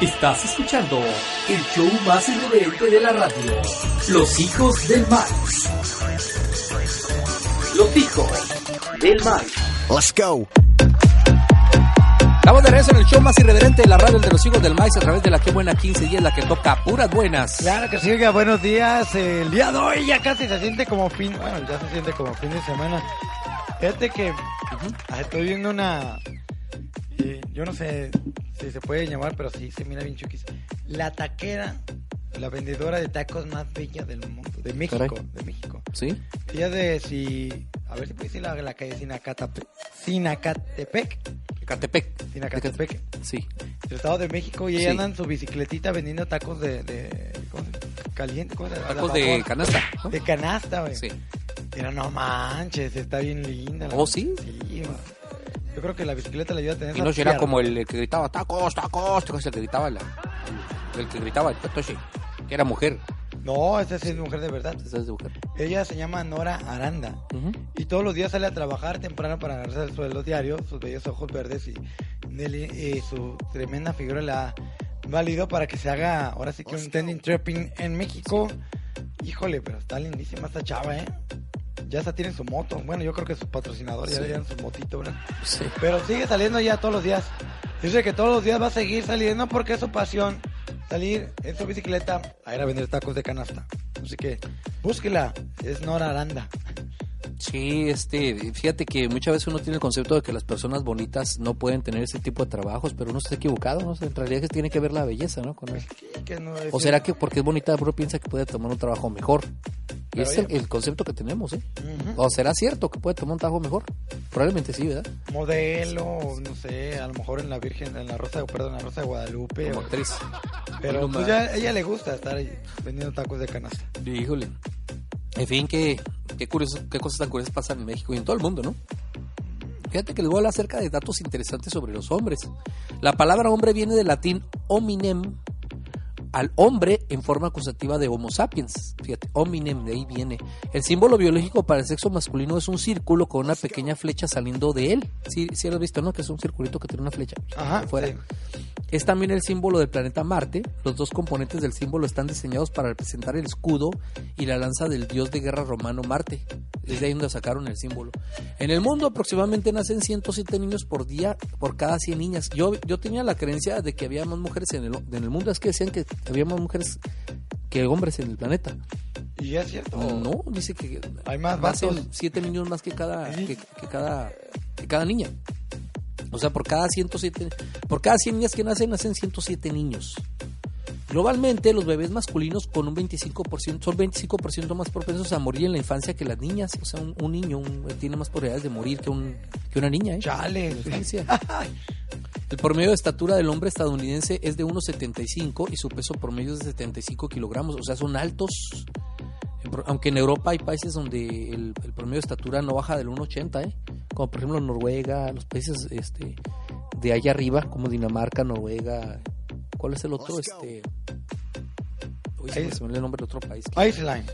Estás escuchando el show más irreverente de la radio. Los hijos del mal. Los hijos del mal. Let's go. Estamos de regreso en el show más irreverente de la radio, el de los hijos del maíz, a través de la que buena 15 días, la que toca puras buenas. Claro que sí, oiga, buenos días. El día de hoy ya casi se siente como fin, bueno, ya se siente como fin de semana. Fíjate que estoy viendo una, yo no sé si se puede llamar, pero sí se mira bien chuquis. La taquera, la vendedora de tacos más bella del mundo, de México, Caray. de México. ¿Sí? Ella de si, a ver si puede decir la, la calle Sinacatepec, Sinacatepec, Catepec. Sinacatepec, Sí. del Estado de México, y Sí. ella anda en su bicicletita vendiendo tacos de, de ¿cómo se- caliente, ¿cómo se llama? Tacos de canasta. ¿no? De canasta, güey. Sí. Pero no manches, está bien linda. ¿Oh, sí? Sí, güey. Yo creo que la bicicleta le ayuda a tener Y no será piernas. como el que gritaba tacos, tacos, tacos, el que gritaba la, el que gritaba el Totoshi, que era mujer. No, esa sí es mujer de verdad. Esa es de mujer. Ella se llama Nora Aranda. Y todos los días sale a trabajar temprano para ganarse el sueldo diario, sus bellos ojos verdes y Nelly y su tremenda figura la ha valido para que se haga ahora sí que un trending tripping en México. Híjole, pero está lindísima esta chava, ¿eh? Ya hasta tiene su moto. Bueno, yo creo que sus patrocinadores ya Sí. le dieron su motito, ¿verdad? Sí. Pero sigue saliendo ya todos los días. Dice que todos los días va a seguir saliendo porque es su pasión. Salir en su bicicleta a ir a vender tacos de canasta. Así que búsquela. Es Nora Aranda. Sí, este, fíjate que muchas veces uno tiene el concepto de que las personas bonitas no pueden tener ese tipo de trabajos, pero uno está equivocado, ¿no? O sea, en realidad que tiene que ver la belleza, ¿no? Con él. Sí, que no es- O será que porque es bonita uno piensa que puede tomar un trabajo mejor. Pero es el, el concepto que tenemos, ¿eh? ¿O será cierto que puede tomar un trabajo mejor? Probablemente sí, ¿verdad? modelo, no sé, a lo mejor en la Virgen, en la Rosa, perdón, en la Rosa de Guadalupe. Como o- actriz. pero pues ya a ella le gusta estar ahí vendiendo tacos de canasta. Híjole. En fin, qué, qué, curioso, qué cosas tan curiosas pasan en México y en todo el mundo, ¿no? Fíjate que les voy a hablar acerca de datos interesantes sobre los hombres. La palabra hombre viene del latín hominem, al hombre en forma acusativa de Homo sapiens. Fíjate, hominem, de ahí viene. El símbolo biológico para el sexo masculino es un círculo con una pequeña flecha saliendo de él. Sí, sí lo has visto, ¿no? Que es un circulito que tiene una flecha Ajá, afuera. sí. Es también el símbolo del planeta Marte. Los dos componentes del símbolo están diseñados para representar el escudo y la lanza del dios de guerra romano Marte. Es de ahí donde sacaron el símbolo. En el mundo aproximadamente nacen 107 niños por día por cada 100 niñas. Yo, yo tenía la creencia de que había más mujeres en el, en el mundo. Es que decían que había más mujeres que hombres en el planeta. Y es cierto. No, dice que Hay más nacen vatos. 7 niños más que cada, Sí. que, que cada, que cada niña. O sea, por cada 107, por cada 100 niñas que nacen, nacen 107 niños. Globalmente, los bebés masculinos con un 25%, son 25% más propensos a morir en la infancia que las niñas. O sea, un, un niño un- tiene más probabilidades de morir que, un, que una niña. ¿eh? Chale. En la infancia. El promedio de estatura del hombre estadounidense es de 1,75 y su peso promedio es de 75 kilogramos. O sea, son altos. Aunque en Europa hay países donde el, el promedio de estatura no baja del 1,80, ¿eh? Como por ejemplo Noruega, los países este, de allá arriba, como Dinamarca, Noruega. ¿Cuál es el otro? Este. Uy, se me, olvidó el nombre del otro país. Iceland.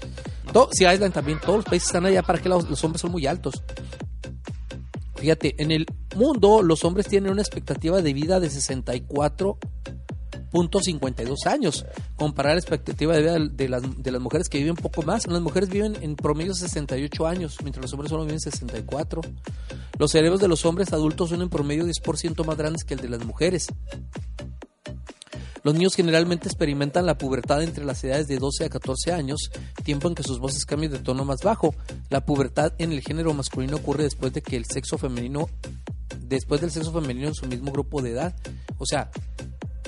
Sí, Island también. Todos los países están allá para que los, los hombres son muy altos. Fíjate, en el mundo los hombres tienen una expectativa de vida de 64.52 años. Comparar la expectativa de vida de, las, de las mujeres que viven poco más. Las mujeres viven en promedio 68 años, mientras los hombres solo viven 64. Los cerebros de los hombres adultos son en promedio 10% más grandes que el de las mujeres. Los niños generalmente experimentan la pubertad entre las edades de 12 a 14 años, tiempo en que sus voces cambian de tono más bajo. La pubertad en el género masculino ocurre después de que el sexo femenino, después del sexo femenino en su mismo grupo de edad. O sea,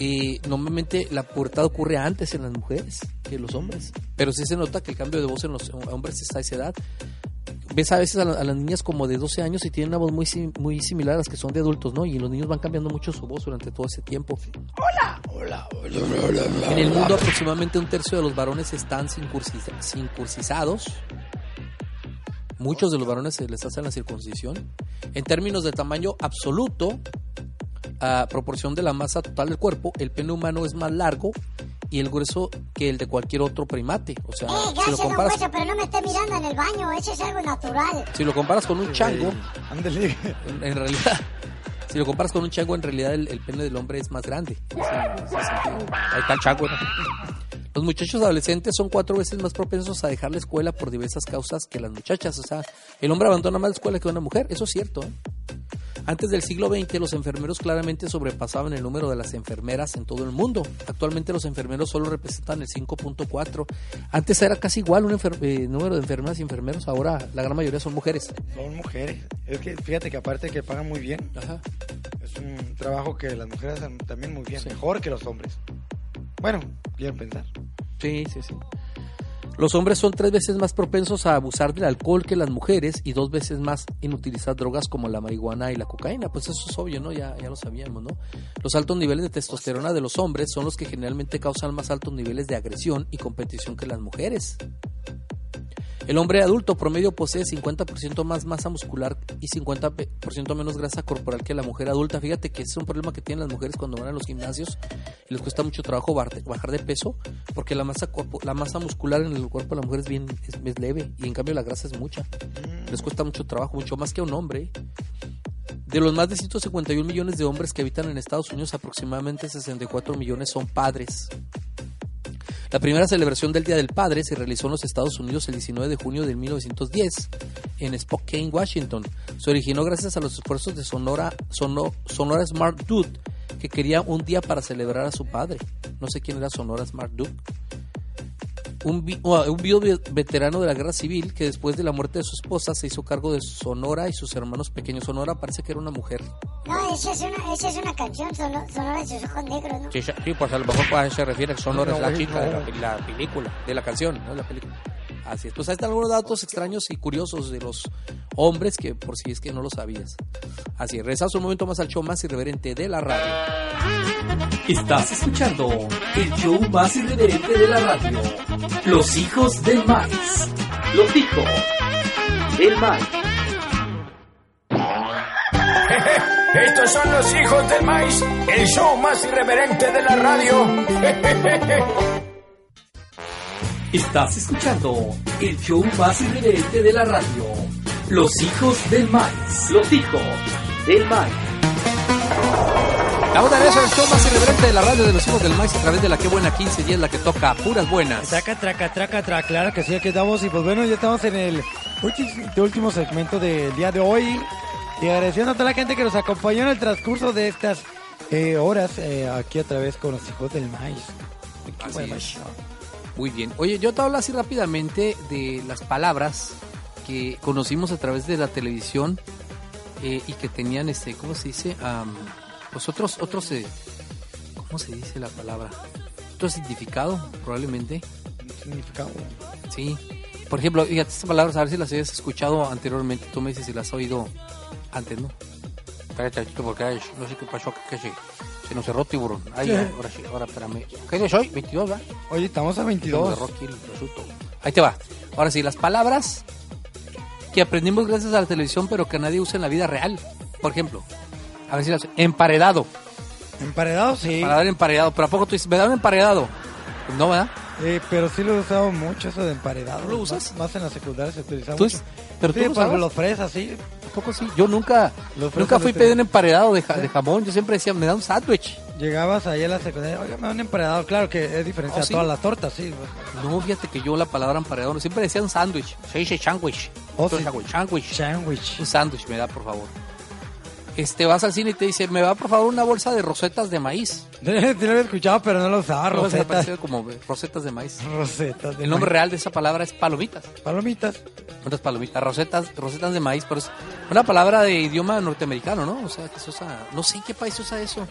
eh, normalmente la pubertad ocurre antes en las mujeres que en los hombres. Pero sí se nota que el cambio de voz en los hombres está a esa edad. ves a veces a, la- a las niñas como de 12 años y tienen una voz muy, muy similar a las que son de adultos, ¿no? Y los niños van cambiando mucho su voz durante todo ese tiempo. En el mundo aproximadamente un tercio de los varones están circuncisados. Muchos de los varones se les hacen la circuncisión. En términos de tamaño absoluto, a proporción de la masa total del cuerpo, el pene humano es más largo y el grueso que el de cualquier otro primate. O sea, Eh, si lo gracias, comparas, Hueso, pero no me esté mirando en el baño, eso es algo natural. si lo comparas con un chango, en, en realidad, si lo comparas con un chango, en realidad el, el pene del hombre es más grande. Ahí está el chango. ¿no? Los muchachos adolescentes son cuatro veces más propensos a dejar la escuela por diversas causas que las muchachas. O sea, el hombre abandona más la escuela que una mujer. Eso es cierto. ¿eh? Antes del siglo XX, los enfermeros claramente sobrepasaban el número de las enfermeras en todo el mundo. Actualmente los enfermeros solo representan el 5.4. Antes era casi igual un eh, número de enfermeras y enfermeros. Ahora la gran mayoría son mujeres. Son mujeres. Es que fíjate que aparte que pagan muy bien, Ajá. es un trabajo que las mujeres hacen también muy bien, Sí. mejor que los hombres. Bueno, quiero pensar. Sí, sí, sí. Los hombres son tres veces más propensos a abusar del alcohol que las mujeres y dos veces más en utilizar drogas como la marihuana y la cocaína. Pues eso es obvio, ¿no? Ya, ya lo sabíamos, ¿no? Los altos niveles de testosterona de los hombres son los que generalmente causan más altos niveles de agresión y competición que las mujeres. El hombre adulto promedio posee 50% más masa muscular y 50% menos grasa corporal que la mujer adulta. Fíjate que ese es un problema que tienen las mujeres cuando van a los gimnasios y les cuesta mucho trabajo bajar de peso porque la masa la masa muscular en el cuerpo de la mujer es bien es, es leve y en cambio la grasa es mucha. Les cuesta mucho trabajo, mucho más que a un hombre. De los más de 151 millones de hombres que habitan en Estados Unidos, aproximadamente 64 millones son padres. La primera celebración del Día del Padre se realizó en los Estados Unidos el 19 de junio de 1910 en Spokane, Washington. Se originó gracias a los esfuerzos de Sonora, Sono- Sonora Smart Dude, que quería un día para celebrar a su padre. No sé quién era Sonora Smart Dude. Un, uh, un veterano de la guerra civil que después de la muerte de su esposa se hizo cargo de Sonora y sus hermanos pequeños. Sonora parece que era una mujer. No, esa es una, esa es una canción, sono- sonora de sus ojos negros, ¿no? Sí, sí, pues a lo mejor pues, se refiere a Sonora No, es la chica no. de la, la película, de la canción, no la película. Así es. Pues ahí están algunos datos extraños y curiosos de los hombres que por si es que no lo sabías. Así es. Regresamos un momento más al show más irreverente de la radio. Estás escuchando el show más irreverente de la radio. Los hijos del maíz. Los hijos del maíz. Estos son los hijos del maíz, el show más irreverente de la radio. Estás escuchando el show más irreverente de la radio. Los hijos del maíz. Los hijos del maíz. Estamos de en el show más irreverente de la radio de los hijos del maíz a través de la que buena 15 y es la que toca puras buenas. Traca, traca, traca, traca, claro que sí, aquí estamos. Y pues bueno, ya estamos en el ulti- último segmento del día de hoy. Y agradeciendo a toda la gente que nos acompañó en el transcurso de estas eh, horas eh, aquí a través con los hijos del maíz. Así es. Muy bien. Oye, yo te hablo así rápidamente de las palabras que conocimos a través de la televisión eh, y que tenían este, ¿cómo se dice? Am, pues otros, otros, eh, ¿cómo se dice la palabra? Otro significado, probablemente. Significado. Sí. Por ejemplo, fíjate, estas palabras, a ver si las habías escuchado anteriormente. Tú me dices si las has oído antes, ¿no? Espérate, chico, porque ay, no sé qué pasó, que, que se, se nos cerró tiburón. Ay, Sí. ahora sí, ahora espérame. ¿Qué día es hoy? 22, ¿va? Oye, estamos a Se nos 22. cerró aquí el. Ahí te va. Ahora sí, las palabras que aprendimos gracias a la televisión, pero que nadie usa en la vida real. Por ejemplo, a ver si las... Emparedado. Emparedado, sí. Para dar emparedado. Pero ¿a poco tú dices, me da un emparedado? Pues no, ¿verdad? Eh, pero sí lo he usado mucho eso de emparedado. ¿Tú lo usas? Más, más en la secundaria se utiliza ¿Tú mucho. es- pero tú sí, lo para usabas? los fresas, sí. ¿A poco sí? Yo nunca, nunca fui pedir un emparedado de, ja- de jamón. Yo siempre decía, me da un sándwich. Llegabas ahí a la secundaria, oye, me da un emparedado. Claro que es diferente ¿Oh, a sí? todas las tortas, sí. No, fíjate que yo la palabra emparedado, siempre decía un sándwich. Se dice sándwich. Oh, Otro sí. sándwich. Sándwich. Sandwich. Un sándwich me da, por favor. Este, vas al cine y te dice, me va por favor una bolsa de rosetas de maíz. Sí, lo había escuchado, pero no lo usaba. Me Rosetas. como rosetas de maíz. Rosetas. de El nombre maíz. real de esa palabra es palomitas. Palomitas. Otras palomitas, rosetas, rosetas de maíz, pero es una palabra de idioma norteamericano, ¿no? O sea, que se usa, no sé en qué país se usa eso.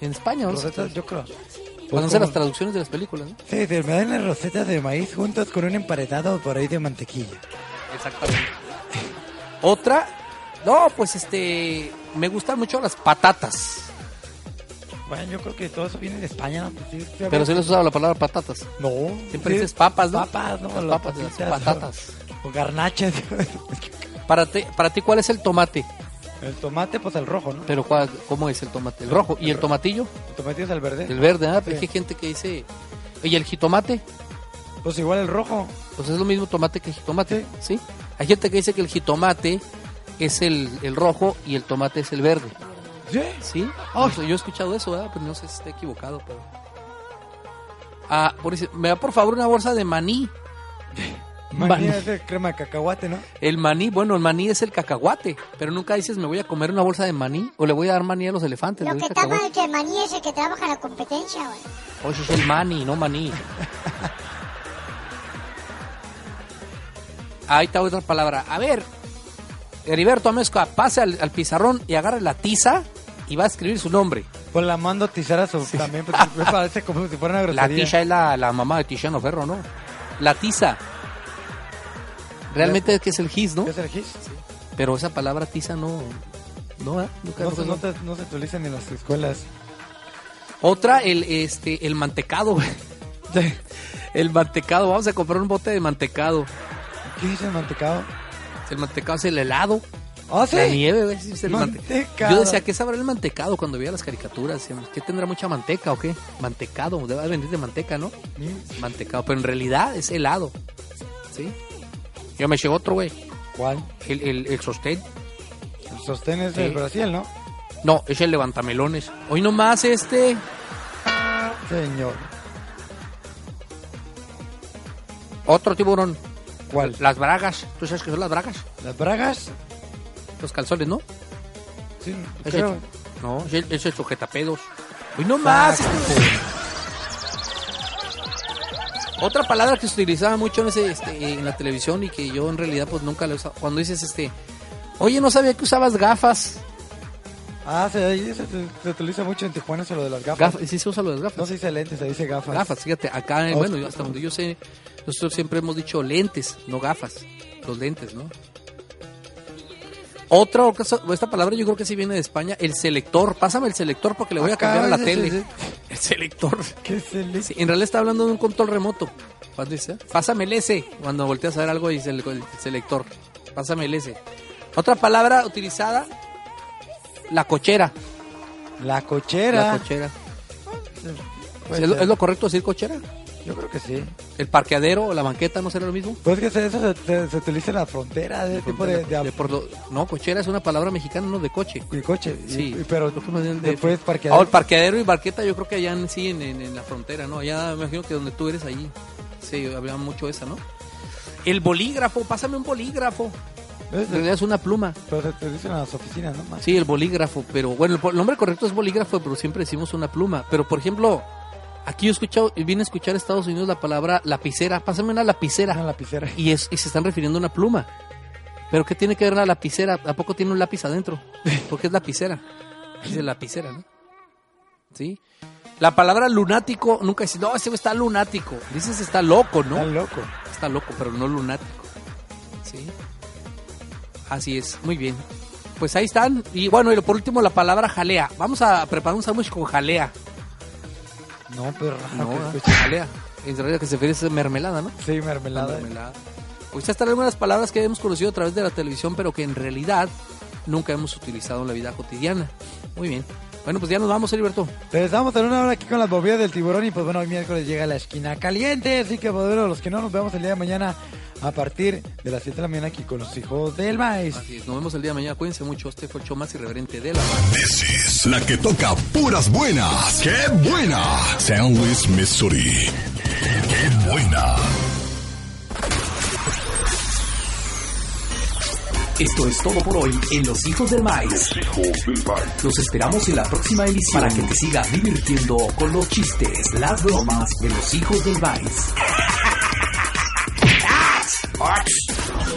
En España, ¿no? Rosetas, yo creo. Cuando hacen las traducciones de las películas, ¿no? Sí, sí, me dan las rosetas de maíz juntas con un emparedado por ahí de mantequilla. Exactamente. Otra, no, pues este, me gustan mucho las patatas. Bueno, yo creo que todo eso viene de España, ¿no? Pues sí, sí, a Pero si les usado la palabra patatas. No. Siempre sí, dices papas, ¿no? Papas, ¿no? Las Las papas, las papitas, patatas. O, o garnachas. Para ti, para ti, ¿cuál es el tomate? el tomate, pues el rojo, ¿no? Pero ¿cuál, ¿cómo es el tomate? El rojo. ¿Y el tomatillo? El tomate es el verde. El verde, ¿ah? Pero Sí. es que hay gente que dice... ¿Y el jitomate? Pues igual el rojo. Pues es lo mismo tomate que jitomate, ¿sí? Hay gente que dice que el jitomate es el, el rojo y el tomate es el verde, ¿Sí? ¿sí? Sé, yo he escuchado eso, ¿verdad? Pero no sé si está equivocado, pero... Ah, por me da por favor una bolsa de maní. Maní Maní. es de crema de cacahuate, ¿no? El maní, bueno, el maní es el cacahuate, pero nunca dices me voy a comer una bolsa de maní o le voy a dar maní a los elefantes. Lo que está mal que el maní es el que trabaja en la competencia, güey. Oye, es el mani, no maní. Ahí está otra palabra. A ver, Heriberto Amezcua, pase al, al pizarrón y agarre la tiza y va a escribir su nombre. Pues la mando a tizar a su también, porque me parece como si fuera una La grosería. tiza es la, la mamá de Tiziano Ferro, ¿no? La tiza. Realmente es que es el gis, ¿no? ¿Qué es el gis? Pero esa palabra tiza no... No, ¿eh? Nunca- No, se, no, te- no se utiliza ni en las escuelas. Otra, el, este, el mantecado, güey. El mantecado. Vamos a comprar un bote de mantecado. ¿Qué dice el mantecado? El mantecado es el helado. ¿Ah, sí? La nieve, güey, sí, es el mante- Mantecado. Yo decía, ¿qué sabrá el mantecado cuando veía las caricaturas? ¿Qué tendrá mucha manteca o qué? Mantecado, debe de venir de manteca, ¿no? Mm, Mantecado, pero en realidad es helado. ¿Sí? Yo me llevo otro, güey. ¿Cuál? El, el, el sostén. El sostén es Sí. del Brasil, ¿no? No, es el levantamelones. Hoy nomás este. Señor. Otro tiburón. ¿Cuál? Las bragas. ¿Tú sabes qué son las bragas? ¿Las bragas? Los calzones, ¿no? Sí, Es creo. el- no, es el, es el sujetapedos. Hoy nomás. Saco. Otra palabra que se utilizaba mucho en, ese, este, en la televisión y que yo en realidad pues nunca la he usado. Cuando dices, este, oye, no sabía que usabas gafas. Ah, se, se, se- utiliza mucho en Tijuana eso lo de las gafas. Gafas, sí se usa lo de las gafas. No se dice lentes, se dice gafas. Gafas, fíjate, acá, Oh. bueno, hasta donde yo sé, nosotros siempre hemos dicho lentes, no gafas. Los lentes, ¿no? Otra, esta palabra yo creo que sí viene de España, el selector. Pásame el selector porque le voy a cambiar a la tele. ese. El selector. ¿Qué es el Sí, en realidad está hablando de un control remoto. Cuando dice, pásame el S. Cuando volteas a ver algo dice el, el selector. Pásame el S. Otra palabra utilizada, la cochera. La cochera. La cochera. Puede ¿Es, lo, es lo correcto decir cochera? Yo creo que sí. ¿El parqueadero o la banqueta no será lo mismo? Pues que eso se, se- se utiliza en la frontera, de tipo de, de, De por lo- no, cochera es una palabra mexicana, no de coche. de coche. Sí, y- pero dicen de- después parqueadero. el parqueadero y barqueta yo creo que allá en, sí, en, en- en la frontera, ¿no? Allá me imagino que donde tú eres allí. Sí, había mucho esa, ¿no? El bolígrafo, pásame un bolígrafo. En realidad es una pluma. Pero se utiliza en las oficinas, ¿no? Sí, el bolígrafo, pero bueno, el nombre correcto es bolígrafo, pero siempre decimos una pluma. Pero por ejemplo, aquí yo he escuchado, vine a escuchar Estados Unidos la palabra lapicera. Pásame una lapicera. Una lapicera. Y, es, y se están refiriendo a una pluma. Pero ¿qué tiene que ver la lapicera? ¿A poco tiene un lápiz adentro? Porque es lapicera. Dice lapicera, ¿no? ¿Sí? La palabra lunático, nunca dices, no, ese está lunático. Dices está loco, ¿no? Está loco. Está loco, pero no lunático. ¿Sí? Así es, muy bien. Pues ahí están. Y bueno, y por último la palabra jalea. Vamos a preparar un sándwich con jalea. No, pero raro No, que. En realidad que se refiere a mermelada, ¿no? Sí, mermelada. Mermelada. Pues estas están algunas palabras que hemos conocido a través de la televisión, pero que en realidad nunca hemos utilizado en la vida cotidiana. Muy bien. Bueno, pues ya nos vamos, Heriberto. Regresamos en una hora aquí con las bobillas del tiburón y pues bueno, hoy miércoles llega la esquina caliente, así que pues, bueno, los que no nos vemos el día de mañana a partir de las 7 de la mañana aquí con los hijos del maíz. Así es, nos vemos el día de mañana. Cuídense mucho. Este fue el show más irreverente de la This is la que toca puras buenas. ¡Qué buena! San Luis, Missouri. ¡Qué buena! Esto es todo por hoy en Los Hijos del Maíz. Los esperamos en la próxima emisión para que te sigas divirtiendo con los chistes, las bromas de Los Hijos del Maíz.